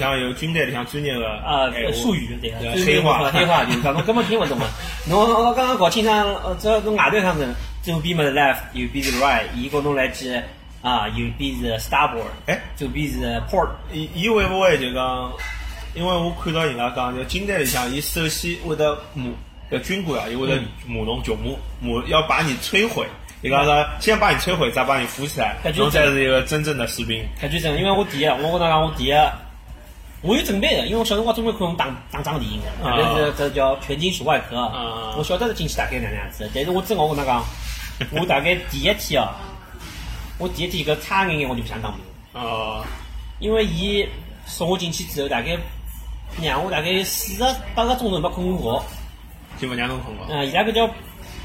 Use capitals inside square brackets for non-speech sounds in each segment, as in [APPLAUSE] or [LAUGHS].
向有军队里向专业的啊术语对黑话 [LAUGHS] 黑话就是讲侬根本听勿懂个。[LAUGHS] 侬侬刚刚搞清爽，呃，只要从外头看着，左边么是 left，右边是 right，伊跟侬来记啊，右边是 starboard，哎，左边是 port，伊伊会勿会就讲？因为我看到人家讲，就军队里向，伊首先会得骂，要军官啊，伊会得骂侬穷骂，骂要把你摧毁。伊讲说，先把你摧毁，再把你扶起来，侬才是一个真正的士兵。太因为我第一，我跟侬讲，我第一，我有准备的，因为我小辰光专门看打打仗电影的，啊。但是这叫全金属外壳，啊。我晓得是进去大概哪能样子，但是我真个我跟侬讲，[LAUGHS] 我大概第一天哦，我第一天搿差眼眼我就不想当兵。哦，因为伊送我进去之后，大概让我大概四十八个钟头没困过。觉。就勿让侬困觉。嗯，伊拉搿叫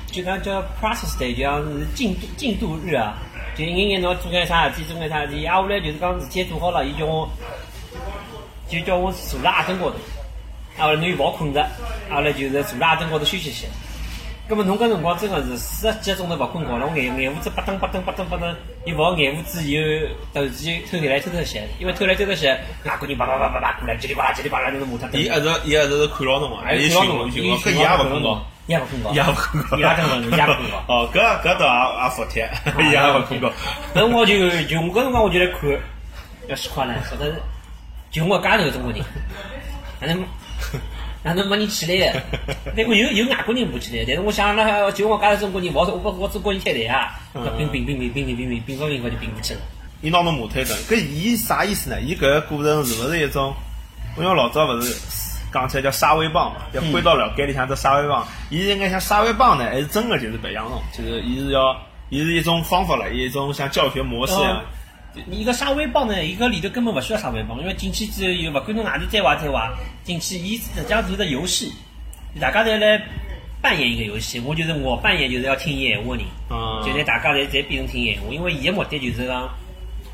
就讲叫 process day，就像是进度进度日啊，就一眼眼侬做眼啥事体，做眼啥事体，挨下来就是讲事体做好了，伊叫我就叫我坐辣阿凳高头，挨下来侬又勿好困着，挨下来就是坐辣阿凳高头休息歇。葛末侬搿辰光真个是四十几个钟头勿困觉了，我眼眼珠子巴噔巴噔巴噔巴噔，又勿好眼珠子又突然间偷起来偷偷些，因为偷来偷偷些，外国人叭叭叭叭叭过来，叽里呱啦叽里呱啦就是骂他。伊一直伊一直是看牢侬嘛，还伊是看牢侬，寻侬寻侬，搿伊也勿困觉。伊也勿困觉，伊也勿困觉，伊拉真的，伊也勿困觉。[LAUGHS] 哦，搿搿倒也也服帖，[LAUGHS] 伊也勿困觉。搿辰光就就我搿辰光我就来看，要死快了，晓得就我家头中国人，哪能哪能没人起来的？那个有有外国人不起来，但是我想了，就我家头中国人，我我我中国人开台啊，并并并并并并并并并不并不就并不起了。伊拿侬马推顿，搿伊啥意思呢？伊搿个过程是勿是一种？因为老早勿是讲起来叫沙威棒嘛，要挥到了街里向只沙威棒。伊是应该像沙威棒呢，还是真个就是培养侬？就是伊是要，伊是一种方法了，一种像教学模式一样。伊个杀威棒呢，伊个里头根本勿需要杀威棒，因为进去之后又勿管侬外头再坏再坏，进去伊实际上是个游戏，大家侪来扮演一个游戏。我就是我扮演就是要听伊闲话的人，嗯就拿大家侪侪变成听伊闲话，因为伊个目的就是讲，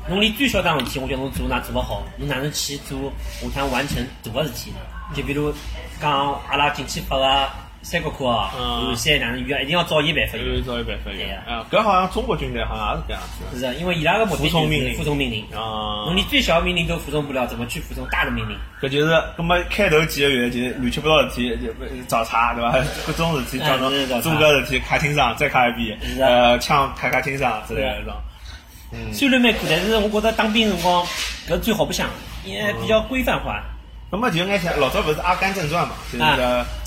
侬连最小桩事体，我叫侬做哪做勿好，侬哪能去做下趟完成大个事体？就比如讲阿拉进去发个三国课啊，嗯有三哪能语啊，一定要照伊办法有找一办法对呀啊，搿好像中国军队好像也是搿样子是啊，因为伊拉个目的就是服从命令服从命令。的。啊侬，连最小的命令都服从不了，怎么去服从大的命令？搿就是，葛么开头几个月就是乱七八糟事体，就找茬对伐？[LAUGHS] 各种事体叫侬哎是找茬做搿事体卡清爽，再卡一遍呃，枪卡卡清爽之类的那种。虽然蛮苦，但是我觉着当兵辰光搿最好白相，因为比较规范化。那么就眼像老早勿是《阿甘正传》嘛，就是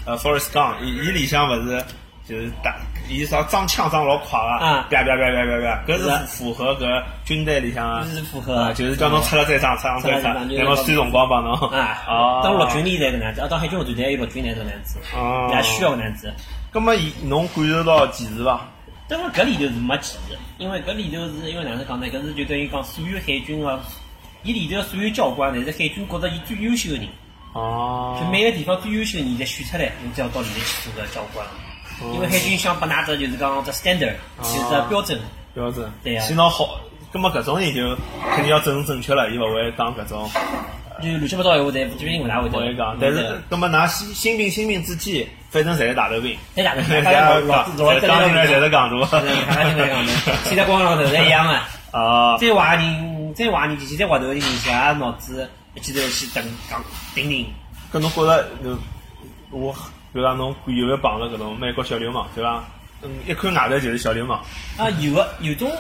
呃 Forest Gump，伊伊里向勿是就是打，伊啥装枪装老快个，啊啪啪啪啪啪啪，搿是符合搿军队里向的是符合啊，就是叫侬出了再上，出了再上，出了再上然后算辰光帮侬。啊，哦，当陆军里侪搿能样子，啊，当海军陆战队有陆军侪搿能样子，哦也需要搿能样子。葛末伊侬感受到歧视伐？但是搿里头是没歧视，因为搿里头是因为哪能讲呢？搿是就等于讲所有海军个，伊里头所有教官侪是海军觉着伊最优秀个人，哦就每个地方最优秀的人侪选出来，你只要到里面去做搿教官。因为海军想拨㑚只就是讲只 standard，就是只标准。标准。对呀先拿好，葛么搿种人就肯定要正正确了，伊勿会当搿种。就乱七八糟闲话，侪基本上勿大会得我会讲，但是，葛么㑚新新兵新兵之际，反正侪是大头兵，在哪个？大大家老老老当兵来侪是港独。大家进来讲的，现在光浪头侪一样啊。啊，[LAUGHS] 再坏人，再坏人进去，再滑头的人进去，也脑子一记头去等讲顶顶。搿侬觉着，侬我比如讲侬有没有碰着搿种美国小流氓，对伐？嗯，一看外头就是小流氓。啊，有个有种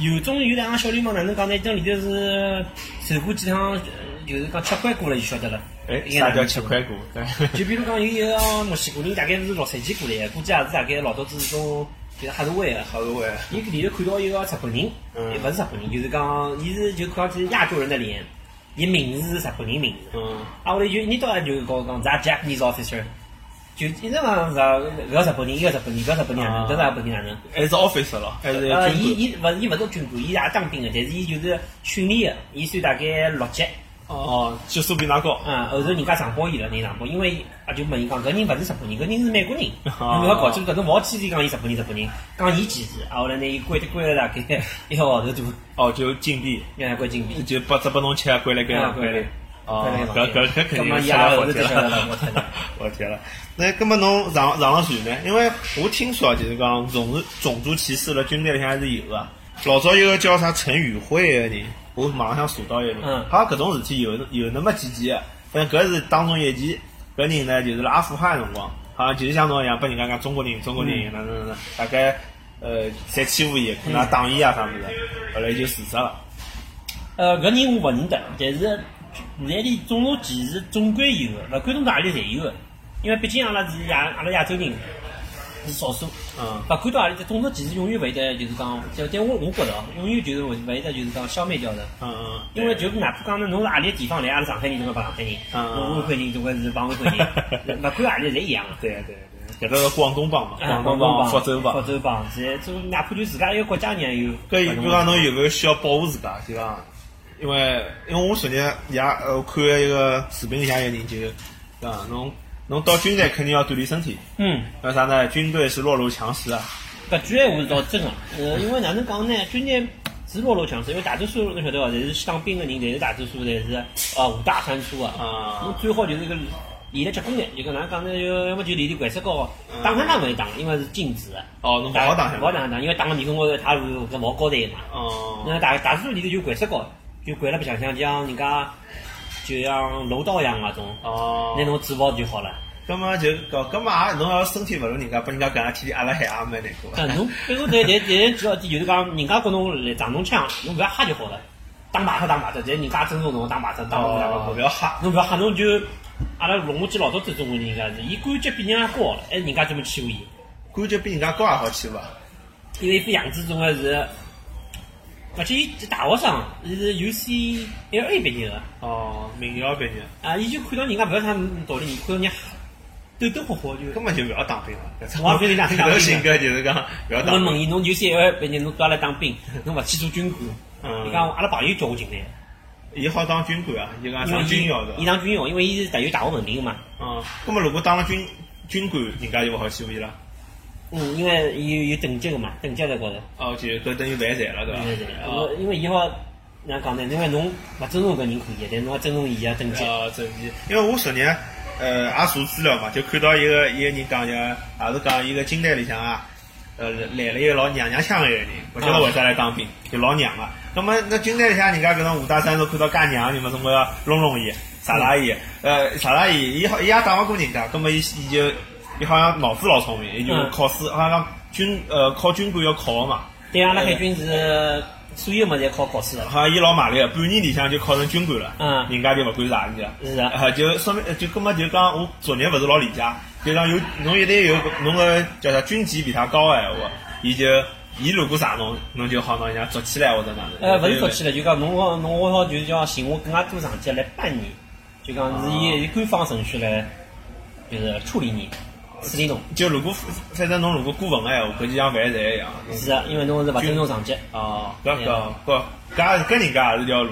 有种有两个小流氓，哪能讲呢？这里头是受过几趟，呃就是讲吃亏过了就晓得了。哎，啥叫吃？亏过？对，就比如讲有一个墨西哥人，大概是六岁几过来的，估计也是大概老早子种就是黑社会的。好多位。伊里头看到一个日本人，嗯也勿是日本人，就是讲伊是就看上去亚洲人的脸，伊名字是日本人名字。嗯，啊，后来就一年到晚就跟我讲，咱 Japanese officer，就一直讲是搿个日本人，一个日本人，搿日本人哪能，搿是日本人哪能？还是 officer 咯，还是呃，军伊？伊勿伊勿是军官，伊也当兵个，但是伊就是训练个，伊算大概六级。哦，级数比㑚高。嗯，后头人家上报伊了，人上报，因为啊就问伊讲，搿人勿是日本人，搿人是美国人，啊侬要搞清楚，侬勿好天天讲伊日本人日本人，讲伊歧视，啊后来呢伊关的关了大概一个号头多，[LAUGHS] 哦，就禁闭，让他关禁闭。就把只拨侬吃，关辣盖啊房间里。哦关辣，盖搿搿搿肯定是伊后头我就晓得了，我天呐。[LAUGHS] 我天了，那搿么侬上上了船呢？因为我听说啊就是讲种族种族歧视了军队里向还是有的。老早有个叫啥陈宇辉个人，我网上想查到一个人，像搿种事体有有那么几件，反正搿是当中一件。搿人呢，就是辣阿富汗的辰光，好像就是像侬一样，拨人家讲中国人，中国人哪能哪能，大概呃侪欺负伊，可能打伊啊啥物事，后来就自杀了。呃，搿人我勿认得，但是现在里种族歧视总归有的，勿管侬哪里侪有的，因为毕竟阿拉是亚阿拉亚洲人是少数，嗯勿管到何里，种族歧视永远勿会得就是讲，就但我我觉得哦，永远就是勿勿会得就是讲消灭掉的。嗯嗯，因为就是哪怕讲侬是何里个地方来，阿拉上海人总归帮上海人，嗯安徽人总归是帮安徽人，勿管何里侪一样的。对对对，搿个是广东帮嘛，啊，广东帮、福州帮福。州帮，现在就哪怕就自家一个国家人也有。搿比如讲侬有没有需要保护自家？就讲，因为因为我昨日也呃看了一个视频里向有人就讲侬侬到军队肯定要锻炼身体，嗯，为啥呢？军队是弱肉强食啊。搿句闲话是倒真个，[LAUGHS] 呃，因为哪能讲呢？军队是弱肉强食，因为大多数侬晓得伐？侪是去当兵个人，侪是大多数侪是呃五大三粗啊。啊侬最好就是个练得结棍眼，就跟哪能讲呢？就要么就练练掼石膏，打上打勿会打，因为是禁止的。哦，侬勿好打下勿好打打，因为打个面孔高头，他是搿毛高头嘛。哦，那大大多数里头就掼石膏，就掼了白相相，就像人家就像柔道一样那种，哦拿，侬制服就好了。葛么就搞葛么也侬要身体勿如人家，拨人家搿样天天阿拉海也蛮难过。但侬，比如但但但主要点就是讲，人家跟侬来打侬枪，侬勿要吓就好了。打马特打马特，但人家尊重侬打马特，打马特勿。要吓。侬勿要吓，侬就阿拉龙我记老早子中国人人家是，伊感觉比人家高，还是人家专门欺负伊。感觉比人家高也好欺负啊。因为一副样子总归是，而且伊是大学生，伊是 UCLA 毕业的。哦，名校毕业，啊，伊就看到人家勿要啥道理，看到人家抖抖活活就。根本就勿要当兵了。我也不是当兵搿种性格就是讲勿要当兵。我问伊，侬 UCLA 毕业，侬到来当兵，[LAUGHS] 侬勿去做军官？嗯伊讲阿拉朋友叫我进来，伊好当军官啊，伊讲上军校伊伊的。当军校，因为伊是带有大学文凭个嘛。嗯，葛么如果当了军军官，人家就勿好欺负伊了。嗯，因为伊有有等级个嘛，等级在高头。哦，就搿等于犯罪了，对伐？对对对，哦因为伊好哪能讲呢？因为侬勿尊重搿人可以，但侬要尊重伊个等级。哦，等级，因为我昨日呃也查资料嘛，就看到一个一个人讲就也是讲一个军队里向啊，呃来了一个老娘娘腔个人，勿晓得为啥来当兵，就老娘个。那么那军队里向人家搿种五大三粗看到介娘，你们总归要弄弄伊，杀杀伊，呃杀杀伊，伊好伊也打勿过人家，葛么伊伊就伊好像脑子老聪明，伊就嗯考试好像军呃考军官要考个嘛。对阿拉海军是所有物事侪考考试的。好像伊老卖力个，半年里向就考成军官了，嗯人家就勿管啥人家。是啊啊，就说明就根本就讲我昨日勿是老理解，就讲有侬一旦有侬个叫啥军级比他高个闲话，伊就伊如果啥侬侬就好拿人家捉起来或者哪能。呃，勿是捉起来，就讲侬好侬好就是叫寻我更加多上级来办你，就讲是以以官方程序来就是处理你，处理侬。就如果反正侬如果过分个闲话，搿就像犯罪一样。是啊，因为侬是勿尊重上级。哦，搿搿搿搿跟人家也是条路，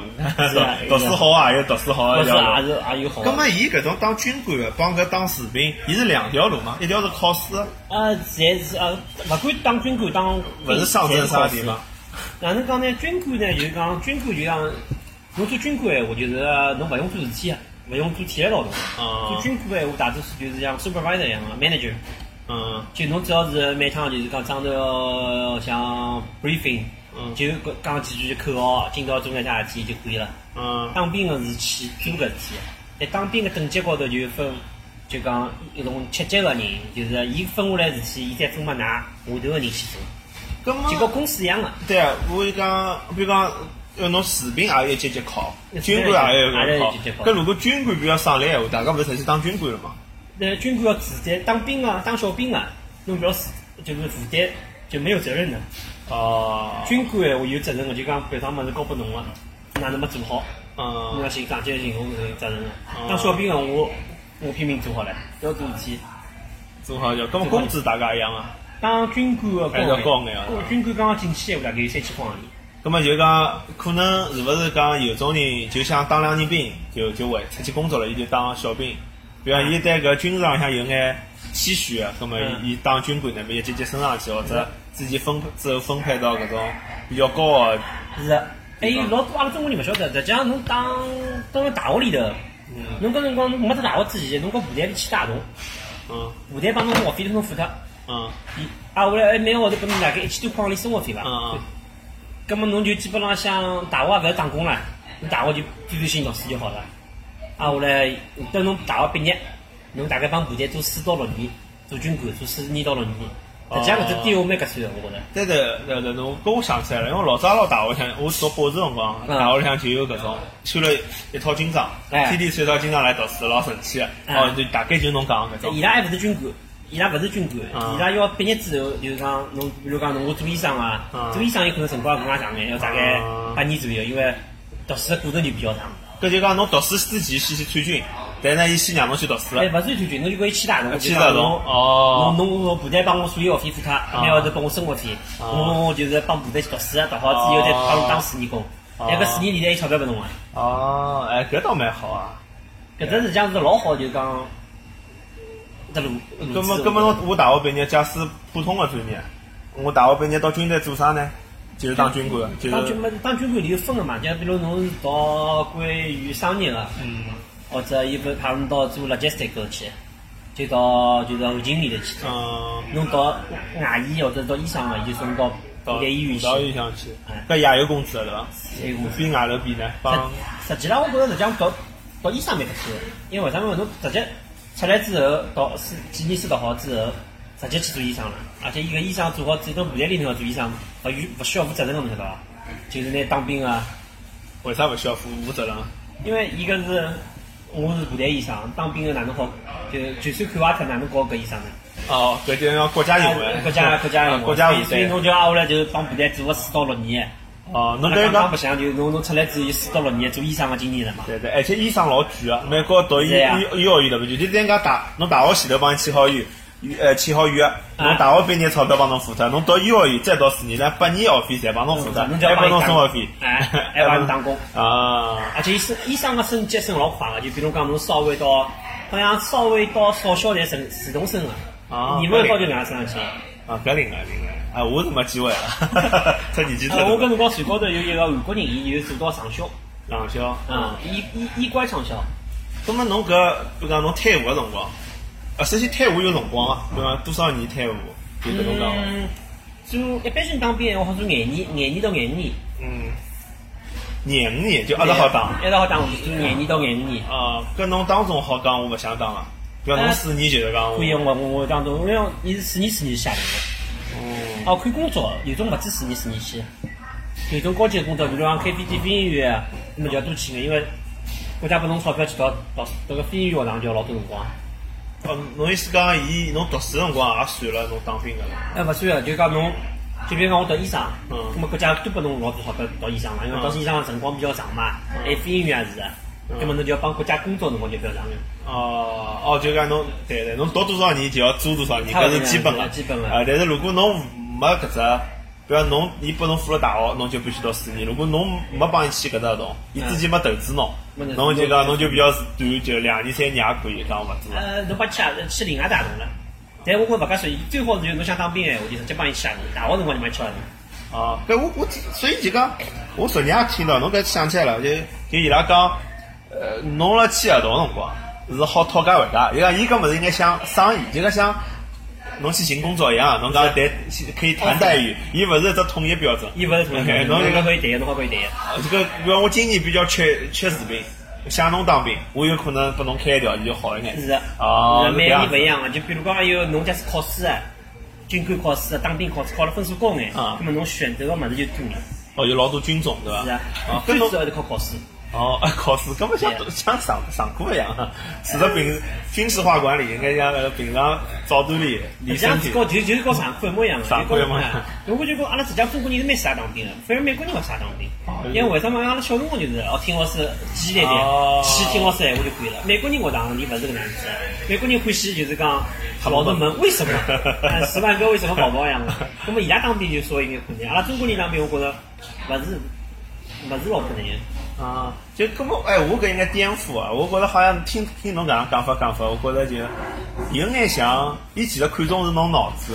是啊读书好啊有读书好或者一条路。也是也有好的。咁么，伊搿种当军官个帮搿当士兵，伊是两条路嘛？一条是考试，呃，侪是呃，勿管当军官当勿是上阵啥地方。哪能讲呢？军官呢，就是讲军官就像侬做军官闲话，就是侬勿用做事体啊，勿用做体力劳动。啊。做军官闲话，大多数就是像 supervisor 一样个 manager，嗯。就侬只要是每趟就是讲上头像 briefing，嗯。就讲讲几句口号，今朝做眼啥事体就可以了。嗯。当兵个是去做搿事体，在当兵个等级高头就分，就讲一种七级个人，就是伊分下来事体，伊再分拨㑚下头个人去做，咁么就跟公司一样个。对啊，我就讲，比如讲，呃，侬士兵也要一级级考，军官也要考考。搿如果军官比较省力闲话，大家勿是侪去当军官了吗？那军官要负担当兵啊，当小兵啊，侬勿要负就是负担就没有责任的。哦，军官闲话有责任个，就讲别桩物事交拨侬个，哪能没做好，侬嗯要寻上级寻侬是有责任的哦。当小兵个我我拼命做好了，不要做事体。做好就，搿么工资大家一样啊？当军官个还是要高眼啊军官刚刚进去闲话大概有三千块行钿。搿么就讲，可能是。勿是讲有种人就想当两年兵，就就会出去工作了，伊就当小兵。比方伊对搿军事上向有眼期许个，搿么嗯伊伊当军官，那么一级级升上去，或者自己分之后分配到搿种比较高个是的，还有老多阿拉中国人勿晓得，实际上侬当到了大学里头，侬搿辰光没得大学之前，侬跟部队里去打侬，嗯。部队帮侬学费都侬付脱，嗯。伊啊后来每个号头拨侬大概一千多块行钿生活费伐？嗯嗯葛么侬就基本浪向大学也勿要打工了，侬大学就专专心读书就好了。啊，后来等侬大学毕业，侬大概帮部队做四到六年，做军官做四年到六年，实际上搿只点我蛮合算的，我觉着。对对对对，侬搿我想起来了，因为老早老大学里向，我读博士辰光，嗯大学里向就有搿种穿了一套军装，哎天天穿套军装来读书，老神气的。嗯哦，就大概就侬讲的搿种伊。拉还勿是军官，伊拉勿是军官，啊。伊拉要毕业之后，就是讲侬，比如讲侬我做医生啊啊，做医生有可能辰光更加长眼，要大概啊。八年左右，因为读书的过程就比较长。搿就讲侬读书之前先去参军，但呢，伊先让侬去读书哎，了。勿算参军，侬就可以签大同，签大同侬哦。侬侬侬部队帮我所有学费付脱，每个号头拨我生活费，哦我就是帮部队去读书，读好之后再帮侬当四年工，哦那个四年里头有钞票拨侬啊。哦，哎，搿倒蛮好啊。搿只实际上是老好，就是讲这路。葛么，葛么侬我大学毕业，假使普通的专业，我大学毕业到军队做啥呢？就是当军官，就是当军嘛，当军官里有分个嘛，就比如侬是读关于商业个，嗯，或者伊会派侬到做 logistic 去，就到就是后勤里头去。嗯，侬到外医或者到医生个，伊就送到到医院去。到医向去哎，搿也有工资个对伐？有工资比外头比呢，帮实际上，我觉着实际上读读医生蛮合算的，因为为啥么？侬直接出来之后，读书几年书读好之后，直接去做医生了。而且伊个医生做好之后，到部队里头做医生，勿需勿需要负责任个，侬晓得伐？就是拿当兵啊，为啥勿需要负负责任？因为伊个是我是部队医生，当兵个哪能好？就就算看坏脱，哪能搞搿医生呢？哦，搿就要国家用的，国家国家用国家部所以所以。侬就挨下来就帮部队做个四到六年。哦，侬那等于讲刚刚不，像，就侬侬出来之后有四到六年做医生个经验了嘛？对对，而且医生老贵个，美国读医医幼儿园对不就？就等于讲大，侬大学前头帮伊签好约，呃，签好约，侬啊大学毕业钞票帮侬付脱，侬到幼儿园再读四年，那八年学费侪帮侬付脱，侬就还帮侬生活费，哎还帮侬打工。[LAUGHS] 啊，而且医生医生个升级升老快个，就比如讲侬稍微到，好像稍微到少校才升自动升个，啊年份高就搿样升上去。啊，搿另外另外，啊，我是没机会了，这年纪太呃，我大跟侬讲，船高头有一个韩国人，伊就做到上校，上校，啊，医医医官上校。那么侬搿，比如讲侬退伍个辰光，啊，首先退伍有辰光啊，比如讲多少年退伍，就搿种讲法，嗯，做一般性当兵，我好做廿年，廿年到廿五年，嗯，廿五年就一直好打。一直好打，就廿年到廿五年。啊，搿侬当中好讲，我勿想当啊。比如侬四年就是讲我，可以，我我我当中，因为伊是四年四年下来的。嗯，哦，看工作，有种勿止四年四年去，有种高级的工作，比如讲开飞机飞行员啊，那么就要多去眼，因为国家拨侬钞票去到到到个飞行员学堂就要老多辰光。哦，侬意思讲，伊侬读书辰光也算了侬当兵个了。哎，勿算个，就讲侬，就比如讲我读医生，嗯那么国家都拨侬老多钞票读医生嘛，因为嗯读医生的辰光比较长嘛，还有飞行员也是的，那么侬就要帮国家工作的辰光就比较长了。哦，哦，就讲侬，对对，侬读多少年就要做多少年，搿是基本个，基本个啊，但是如果侬没搿只，比如侬，伊拨侬付了大学，侬就必须读四年。如果侬没帮伊签搿只合同，伊之前没投资侬侬就讲侬就比较短，就两年三年也可以，讲勿做。呃，侬帮去啊去另外大同了，但我觉勿介算，最好是就侬想当兵闲话，就直接帮伊签合同，大学辰光就帮伊去合同。哦，搿我我所以就讲，我昨日也听到，侬搿想起来了，就就伊拉讲，呃，侬辣签合同辰光是好讨价还价，伊讲伊搿物事应该像生意，就讲像侬去寻工作一样，侬讲谈可以谈待遇，伊勿是一只统一标准。伊勿是同哎意，[LAUGHS] 侬侬侬可以谈，侬好可以谈。啊这个，比如我今年比较缺缺士兵，想侬当兵，我有可能拨侬开一条件就好一眼。是的，哦，是每年勿一样个，就比如讲有侬假使考试啊，军官考试啊，当兵考试考了分数高眼，啊那么侬选择个物事就多眼。哦，有老多军种对伐？是啊啊，，跟侬最主要是靠考试。哦，考试根本像对像上上课一样，除了平军事化管理，应该像那个平常早锻炼理身体。这样子搞就就是搞上课一模一样的，上课一模一样我就讲阿拉实际上中国人是蛮适合当兵的，反而美国人勿适合当兵。因为为什么阿拉小辰光就是哦听老师记忆来哦点，去听老师闲话就可以了。美国人学堂里勿是搿能样子的，美国人欢喜就是讲老头问 [LAUGHS] 为什么，呃十万个为什么宝宝一样的。那么伊拉当兵就稍微有点困难，阿拉中国人当兵我觉着勿是勿是老困难的。啊，就根本哎，我搿应该颠覆啊！我觉着好像听听侬搿样讲法讲法，我觉着就有眼像，伊其实看重是侬脑子，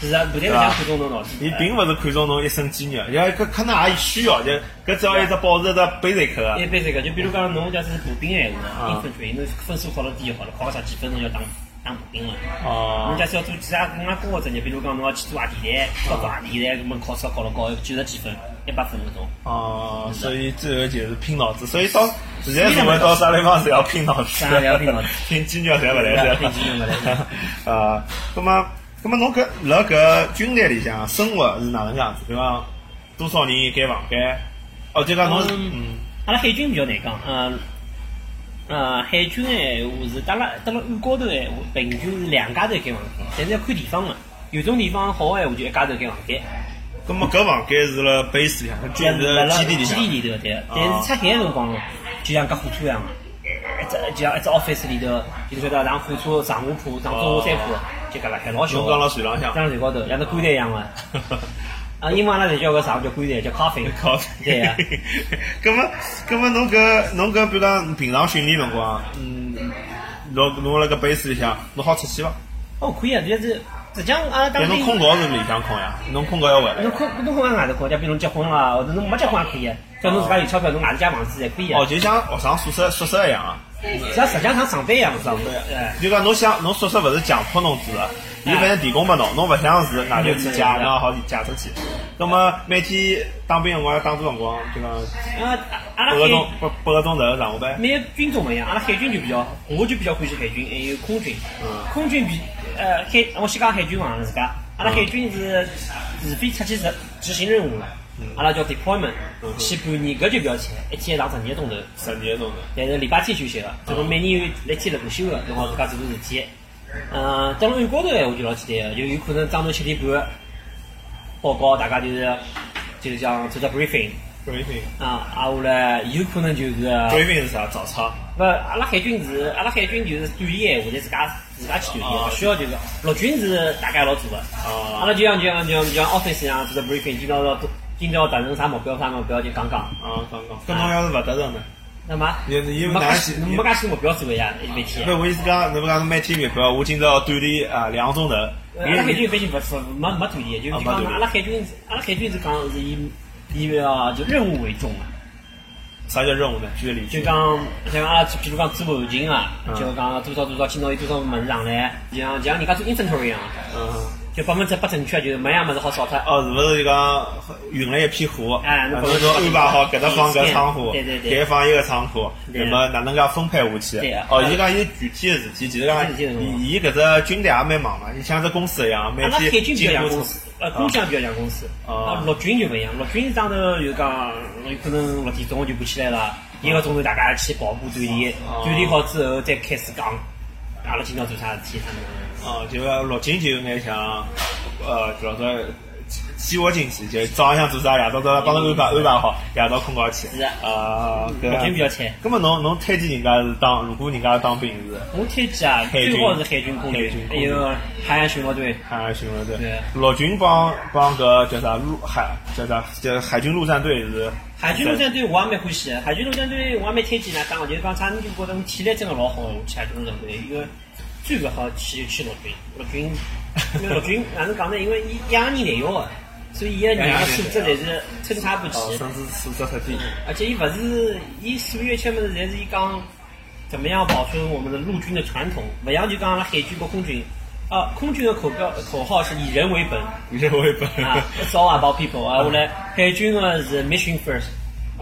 是啊，部队里向看重侬脑子。伊并勿是看重侬一身肌肉，要搿可能也需要，就搿只要一只保持一只 basic 个一般这个，就比如讲侬假使是步兵闲话啊，infantry，侬分数考了低就好了，考个十几分钟要当当补丁了。哦。侬假使要做其他更加高个职业，比如讲侬要去做外地台，要做外地台，搿么考试考了高，九十几分、一百分搿种。哦，所以最后就是拼脑子，所以到现在是不是到啥地方是要拼脑子。啥侪要拼脑子拼肌肉侪勿来塞，拼肌肉勿来啊，那么，那么侬搿辣搿军队里向生活是哪能样子？比方多少人一间房间？哦，就讲侬是嗯，阿拉海军比较难讲，嗯，呃，海军闲话是，搭辣搭辣岸高头闲话，平均是两家头一间房间，但是要看地方个，有种地方好个闲话就一家头一间房间，那么搿房间是辣 base 里向，军辣辣是基地里向基。地里头对，但是出海个辰光，就像搿火车一样个。一只就像一只 office 里头，就是晓得上火车上下铺、上中下三铺，就搿辣海老小侬讲个，辣船浪向，站辣船高头，像只棺材一样个。[LAUGHS] 啊，英文阿拉侪叫搿啥叫棺材，叫 coffin。靠，[LAUGHS] 对呀。[LAUGHS] 咁么，咁么侬搿侬搿比如讲平常训练辰光，嗯，侬侬辣搿 base 里向，侬好出去伐？哦，可以啊，就是实际上阿拉当但侬兵，空调是里向困呀，侬困觉要回来侬。困侬困在外头困，假比如侬结婚了，或者侬没结婚也可以啊。只要侬自家有钞票，侬外头借房子侪可以啊哦，。就像学生宿舍宿舍一样啊。像实际上像上班一样，上班哎，就讲侬想侬宿舍勿是强迫侬住的，伊反正提供拨侬，侬勿想住外头去借，嗯侬也好借出去。那么每天当兵辰光要打多辰光？就讲啊，阿拉八个钟海八八个钟头上下班。每个军种勿一样，阿拉海军就比较，我就比较欢喜海军，还有空军。嗯空军比呃海，我先讲海军嘛，自家，阿拉海军是除非出去执执行任务了，阿拉叫 deployment，嗯去半年搿就比较长，一天上十二个钟头。十二个钟头。但是礼拜天休息个，这个每年有一天轮休个，侬好自家做做事体。嗯，到了岸高头闲话就老简单个，就有可能早头七点半报告，大家就是就是讲做只 briefing briefing 啊，啊下来有可能就是 briefing 是啥？早操。不，阿拉海军是阿拉海军就是锻炼闲话，侪自家自家去锻炼，啊勿需要就是陆军是大家一道做个。啊阿拉就像就像就像就像 office 一样做只 briefing，今朝要今朝要达成啥目标啥目标就讲讲。啊，讲讲。搿侬要是勿达成呢？那么因为因为没介哪些许没介许多目标做个呀，每天。那，我意思讲，侬讲侬每天目标，我今朝锻炼啊两个钟头。呃阿拉海军反正勿是没没锻炼，就是啊没锻炼讲阿拉海军阿拉海军是讲是以以呃就任务为重啊，啥叫任务呢？举个例子。就讲像阿拉比如讲做后勤啊嗯，就讲多少多少今朝有多少物事上来，就像就像人家做 inventory 一样，嗯。就百分之百正确，就是每样物事好少脱。哦，是勿是就讲运了一批货？哎侬侬就安排好搿搭放搿仓库，对对对搿放一个仓库，对那么哪能介分配下去对啊？哦，伊讲有具体的事体，其实讲伊伊搿只军队也蛮忙嘛，你像只公司一样，每天进货公司，呃，工匠比较像公司。啊啊，陆军就不一样，陆军上头就讲有可能六点钟就爬起来了，一个钟头大家去跑步锻炼，啊锻炼好之后再开始讲，阿拉今朝做啥事体，他们。哦，就讲陆军就有眼像，呃，叫做计划进去，就早浪向做啥，夜到到帮侬安排安排好，夜到困觉去。是啊。啊，搿陆军比样。较菜。咁么侬侬推荐人家是当，如果人家当兵是？我推荐啊，最好是海军、空军海军，还有海岸巡逻队。海岸巡逻队。对，陆军帮帮搿叫啥陆海叫啥叫海军陆战队是？海军陆战队我也蛮欢喜的，海军陆战队我也蛮推荐㑚当，就是讲啥，侬就觉得侬体力真的老好，去海军陆战队，一个最勿好去去陆军，陆军，陆军哪能讲呢？因为伊养人来要的，所以伊个人的素质侪是参差不齐。哦，甚至素质特低。而且伊勿是伊所有一切物事，侪是伊讲怎么样保存我们的陆军的传统，勿像就讲阿拉海军和空军。啊，空军的口标口号是以人为本以人为本啊，It's all about people 啊。[LAUGHS] 后来海军的是 mission first，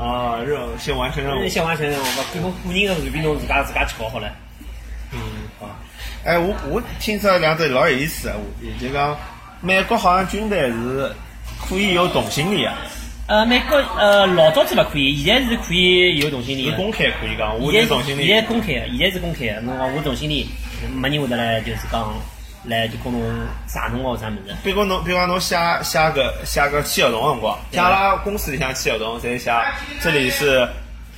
啊，任务先完成任务。先完成任务，搿个个人的随便侬自家自家去搞好了。哎，我我听出来两只老有意思的话题，就讲美国好像军队是可以有同性恋啊，呃，美国呃老早子勿可以，现在是可以有同性恋的。是公开可以讲，我现在是同性现在恋。公开的，现在是公开的。侬讲我同性恋，没人会得来就是讲来就跟侬杀侬哦啥物事。比如侬，比如讲侬写写个写个签合同的辰光，对像阿拉公司里向签合同，侪写这里是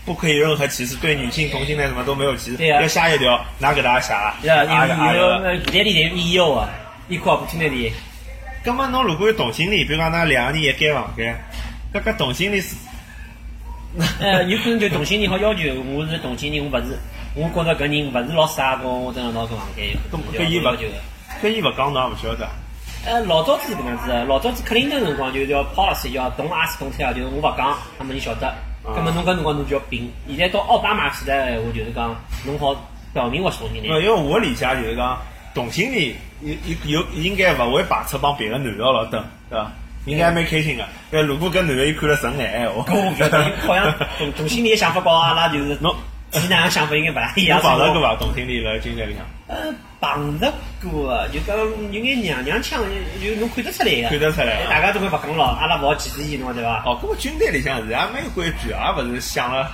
不可以任何歧视，对女性、同性恋什么都没有歧视，对啊要写一条，哪给大家写？对啊，哪个哪有有个？呃部队里侪有 EO 啊，equal opportunity。咁么侬如果有同性恋，比如讲㑚两个人一间房间，搿个同性恋是，呃，有可能就同性恋好要求，我是同性恋，我勿是，我觉着搿人勿是老适合跟我蹲辣到搿房间，搿伊勿。搿伊勿讲侬也勿晓得。呃，老早子是搿样子的，老早子克林顿辰光就是叫 policy 叫 don't ask don't tell，就是我勿讲，他们人晓得。啊葛么侬搿辰光侬就要并。现在到奥巴马时代的闲话，就是讲侬好表明我是同性。因为我理解就是讲，同性恋有有有应该勿会排斥帮别个男的老等，对伐？应该还蛮开心个。但如果搿男的又看了顺眼闲话，搿我勿晓得，好像同同性恋想法高阿拉就是 [LAUGHS] 侬直男想法应该勿大一样。碰着过伐？同性恋辣军队里向呃，碰着过个，就讲有眼娘娘腔，就侬看得出来个。看得出来大家都会勿讲咯，阿拉勿好歧视伊侬对伐？哦，搿么军队里向是也蛮有规矩，也勿是想了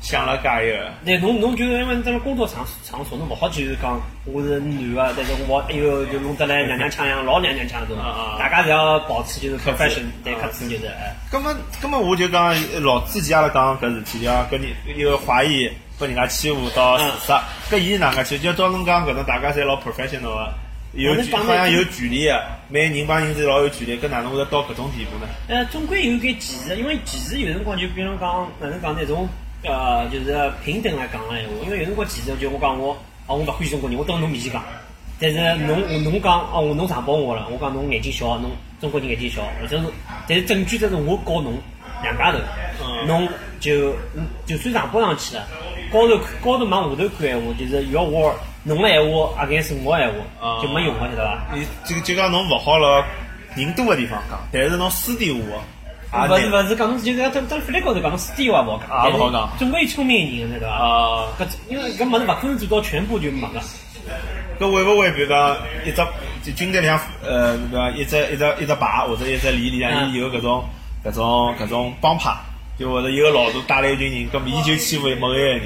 想了介一个。对，侬侬就因为在工作场场所，侬勿好就是讲我是男个，但是我哎呦就弄得来娘娘腔样，老娘娘腔种啊啊。大家侪要保持就是 profession，对，克制就是。哎搿么搿么我就讲老之前阿拉讲搿事体，要跟你一个怀疑被人家欺负到自杀，搿伊是哪能去？就照侬讲搿种大家侪老 professional 个，有距好像有距离个，每人帮人侪老有距离，搿哪能会得到搿种地步呢？呃，总归有眼歧视，因为歧视有辰光就比如讲哪能讲呢？从呃就是平等来讲个闲话，因为有辰光歧视就我讲我哦我勿欢喜中国人，我到侬面前讲。但是侬侬讲哦，我侬上报我了，我讲侬眼睛小，侬中国人眼睛小，或者是，但是证据这是我告侬两家头，侬就就算上报上去了，高头看高头往下头看闲话，就是要我侬个闲话，against 我个闲话，就没用个，晓得伐？你就就讲侬勿好辣人多个地方讲，但是侬私底下勿是勿是讲侬就是要登登法律高头讲侬私底话勿好讲，也勿好讲，总归有聪明人晓得伐？啊，搿因为搿物事勿可能做到全部就没个。搿会勿会比如讲一只就军队里向呃对伐？一只一只一只排或者一只连里向，伊有搿种搿种搿种帮派，就或者一个老大带了一群人，搿么伊就欺负某一个人。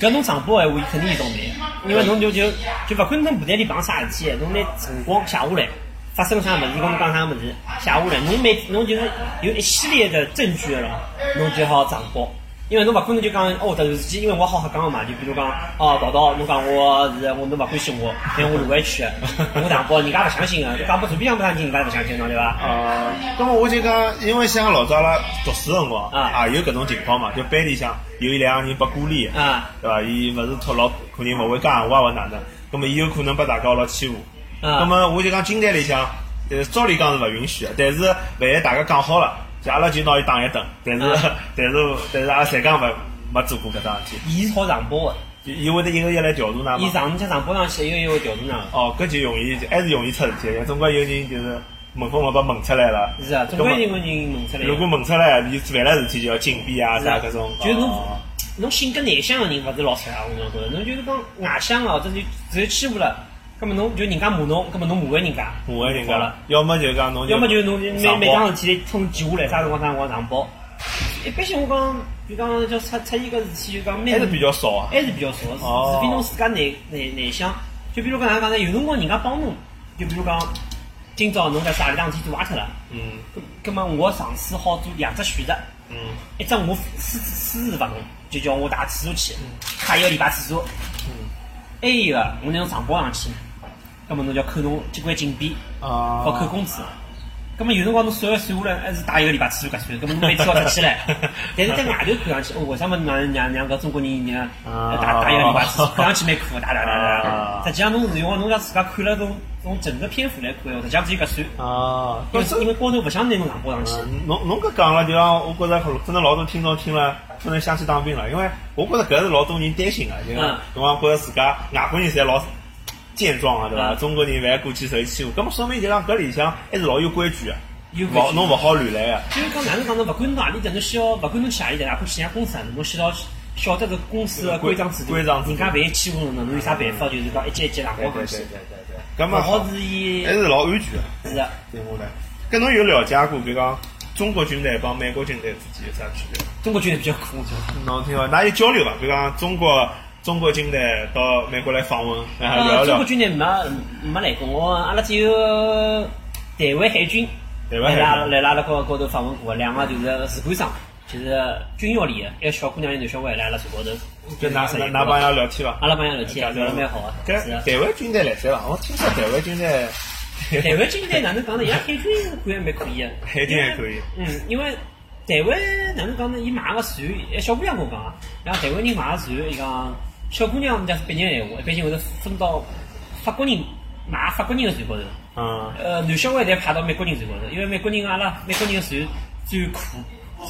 搿侬上报闲话，伊肯定有道理，因为侬就就就勿管侬部队里碰啥事体，侬拿辰光写下来，发生啥物事，跟侬讲啥物事，写下来，侬每侬就是有一系列的证据了，侬就好上报。因为侬勿可能就讲哦，突然之间因为我好瞎讲个嘛，就比如讲哦，道道侬讲我是我侬勿欢喜我，但我卢湾区个，[LAUGHS] 我上报人家勿相信个，讲拨图片上拨上去，人家勿相信侬对伐？呃，那么我就讲，因为像老早阿拉读书辰光啊，也有搿种情况嘛，就班里向有一两个人被孤立，啊，对伐？伊勿是托老可能勿会讲闲话或哪能，葛么伊有可能被大家老欺负。啊，葛么我就讲军队里向，呃，照理讲是勿允许个，但是万一大家讲好了，就阿拉就拿伊打一顿，但是 [LAUGHS] 但是但是阿拉侪讲勿没做过搿桩事体。伊是好上报个，就伊会得一个一个来调查㑚嘛。伊上你像上报上去，一个一个调查㑚。哦，搿就容易，还是容易出事体。总归有人就是问风问把问出来了。是啊，总归有个人问出来。如果问出来，伊犯了事体就要禁闭啊，啥搿种。就是侬侬性格内向个人，勿是老适合我觉着。侬就是讲外向哦，这就只有欺负了，葛么侬就人家骂侬，葛么侬骂回人家，骂回人家。了。要么就讲侬，要么就侬每每桩事体冲记下来，啥辰光啥辰光上报。一般性我讲，就讲叫出出现个事体，就讲还是比较少啊，还是比较少。除非侬自家内内内向，就比如讲哪能讲呢？有辰光人家帮侬，就比如讲，今朝侬在啥里档事体做坏脱了，嗯，葛么我上司好做两只选择，嗯，一只我私私事勿弄，就叫我打厕所去，卡一个礼拜厕所，嗯，还有一个我拿侬上报上去，葛么侬就要扣侬机关禁闭，啊，好扣工资。咁么有辰光侬算算下来，还是打一个礼拜厕所搿算，搿么侬每天要出去唻。但是在外头看上去，哦，为啥么让让让搿中国人让打打一个礼拜厕所，看上去蛮苦，打打打打。实际上侬是用侬讲自家看了从从整个篇幅来看，实际上只有搿算。啊，因为因为高头勿想拿侬硬报上去。侬侬搿讲了，就让我觉着可能老多听众听了，可能想去当兵了，因为我觉着搿是老多人担心个，就讲侬讲觉着自家外国人侪老。健壮啊，对伐？中国人万一过去受欺负，搿么说明就讲搿里向还是老有规矩个，勿侬勿好乱来个。就是讲哪能讲呢？勿管侬何里搭，侬需要勿管侬去何里搭，哪怕去家公司啊，侬先要晓得搿公司个规章制度。人家万一欺负侬呢，侬有啥办法？就是讲一级一级打过去。对对对对。搿么好还是老安全个。是啊。对我来，搿侬有了解过？比如讲中国军队帮美国军队之间有啥区别？中国军队比较酷，就。侬听伐？㑚有交流伐？比如讲中国。中国军队到美国来访问，然后聊聊。中国军队没没来过，我阿拉只有台湾海军来拉来拉拉高高头访问过，两个就是士官长，就是军校里的，一个小姑娘，一个男小孩来了坐高头。就拿拿拿帮伊聊天伐？阿拉帮伊聊天，聊得蛮好个。台湾军队来塞伐？我听说台湾军队。台湾军队哪能讲呢？伊拉海军管还蛮可以个。[LAUGHS] 海军还可以。嗯，因为台湾哪能讲呢？伊买个船，哎小姑娘跟我讲啊，然后台湾人买个船，伊讲。小姑娘，人家是北京闲话，一般性会得分到法国人买法国人的船高头。嗯。呃，男小孩侪派到美国人船高头，因为美国人阿拉美国人的船最苦，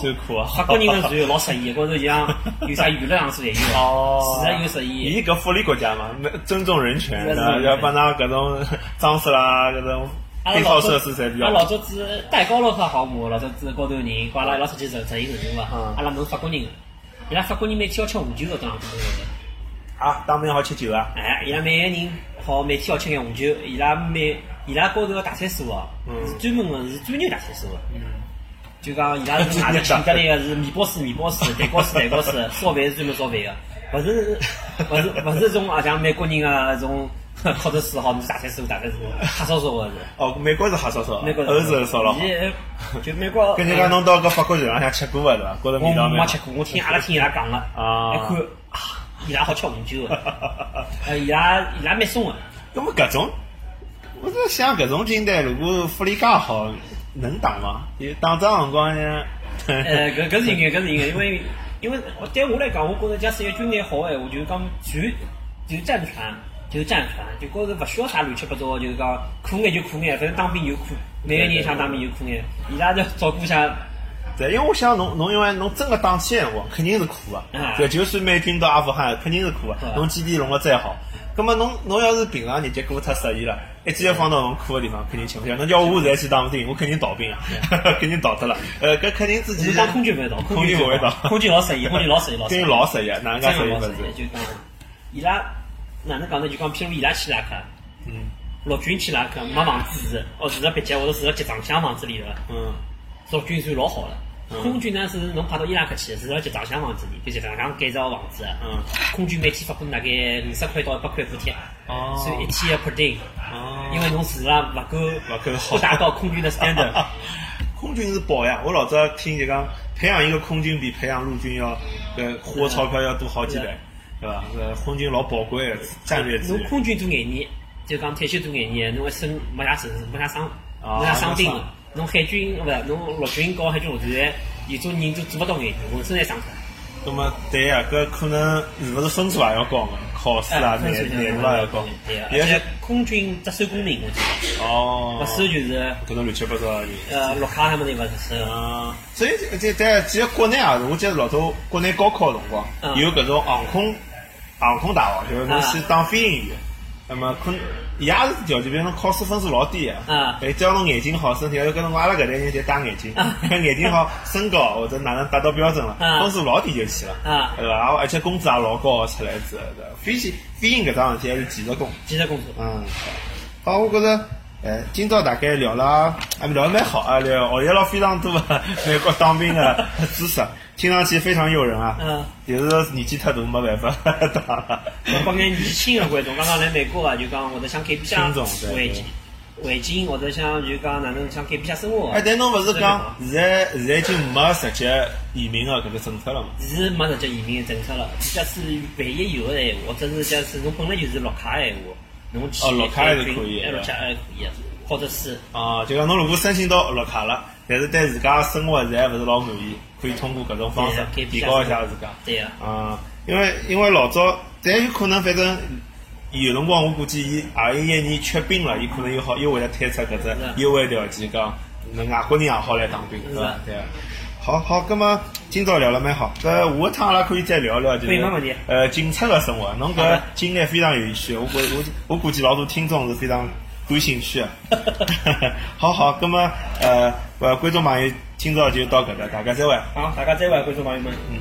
最苦啊。[LAUGHS] 法国人的船老适意，高头像 [LAUGHS] 有啥娱乐场所侪有，哦，是啊，有适意。伊搿福利国家嘛，没尊重人权，要帮㑚搿种 [LAUGHS] 装饰啦，搿种配套设施侪比较阿拉老早子戴高乐号航母，老早子高头人，跟阿拉一道出去实实行任务嘛嗯。阿拉问法国人个，伊拉法国人每天要吃红酒个，当航母高头。啊，当兵好吃酒啊。哎，伊拉每个人好每天要吃眼红酒，伊拉每伊拉高头个大餐所哦，嗯是专门个是专业大餐所个。就讲伊拉是外头请得来个是面包师、面包师、蛋糕师、蛋糕师，烧饭是专门烧饭个，勿是勿是勿是种啊像美国人个种烤头师好，你大餐所大餐所黑烧烧个是。哦，美国是黑烧烧，美国欧洲烧了就美国。跟人家侬到个法国人浪向吃过个对伐？觉着我味道蛮好。没吃过，我听阿拉听伊拉讲个，啊一看啊，伊拉好吃红酒个，呃，[LAUGHS] 伊拉伊拉蛮松个。那么搿种，我是想搿种军队如果福利介好，能打吗？有打仗辰光呢？呃，搿 [LAUGHS] 搿是应该，搿是应该，因为因为我对我来讲，我觉着假使一个军队好个闲话，就是讲全就是战船，就是战船，就觉着勿需要啥乱七八糟，就是讲苦眼就苦眼，反正当兵就苦，每个人想当兵就苦眼，伊拉就照顾一下。对，因为我想侬侬因为侬真个打起来辰光，肯定是苦个嗯。对，就算美军到阿富汗，肯定是苦个。侬基地弄得再好，葛么侬侬要是平常日节过太适意了，一记头放到侬苦个地方，肯定吃不消。侬叫我现在去当兵，我肯定逃兵啊，[LAUGHS] 肯定逃脱了。呃，搿肯定自己你当空军勿会逃，空军勿会逃，空军老适意，空军老适意，老适意肯定。[LAUGHS] 老适意，哪能介真适意法子？个老适意，就讲伊拉哪能讲呢？就讲譬如伊拉去伊拉克，嗯陆军去伊拉克没房子住，哦住了别墅或者住了集装箱房子里头，嗯陆军算老好了。嗯空军呢是侬派到伊拉克去，住了集装箱房子里，就集装箱改造房子。嗯。空军每天发工大概五十块到一百块补贴，哦算一天的 per day。哦因为侬住了勿够，勿够好不达到空军的 standard。[LAUGHS] 空军是宝呀！我老早听就讲，培养一个空军比培养陆军要呃花钞票要多好几倍，对伐？呃，空军老宝贵的战略资源。侬空军做廿年，就讲退休做廿年，侬一生没啥损失，没啥伤，啊没啥伤病。侬海军勿是侬陆军搞海军陆战，有种人都做勿到廿年，浑身侪伤脱。那么对呀，搿可能是勿是分数也要高嘛？考试啊，难度也要高。对，而且空军只收公民，我记得，哦勿，收就是搿种乱七八糟。呃绿卡他们那勿是收。啊，所以这在其实国内啊，我记得老早国内高考的辰光，嗯有搿种航空航空大学，就是侬去当飞行员。那么可能伊也是条件，比如侬考试分数老低的，嗯哎，只要侬眼睛好，身体，要搿辰光阿拉搿代人就戴眼镜，嗯眼睛好，身高或者哪能达到标准了，嗯分数老低就去了，嗯对伐？而且工资也老高，出来之后飞行飞行搿桩事体还是技术工，技术工作。嗯，好，我觉着，呃，今朝大概聊了，还聊得蛮好啊，聊学习了非常多的 [LAUGHS] 美国当兵的知识，听上去非常诱人啊。嗯。就是年纪太大没办法当了。我帮眼年轻的观众，刚刚来美国啊，就讲或者想改变下环境，环境或者想就讲哪能想改变下生活。哎，但侬勿是讲现在现在已经没直接移民的搿个政策了嘛？是没直接移民的政策了。假使万一有的闲话，或者是假使侬本来就是绿卡的闲话，侬去哦绿卡还是可以绿卡还是可以的，或者是啊，就讲侬如果申请到绿卡了，但是对自家生活现在勿是老满意，可以通过搿种方式提高一下自家。对呀，啊，因为因为老早，但有可能反正有辰光我估计伊二一一年缺兵了，伊可能又好又会得推出搿只优惠条件，讲那外国人也好来当兵，对伐？对。好好，葛么今朝聊了蛮好，搿下一趟阿拉可以再聊聊，就是呃警察的生活，侬搿经历非常有趣，我估我我估计老多听众是非常感兴趣的。[LAUGHS] 好好，那么呃呃观众朋友，今朝就到搿搭，大家再会。好，大家再会，观众朋友们。嗯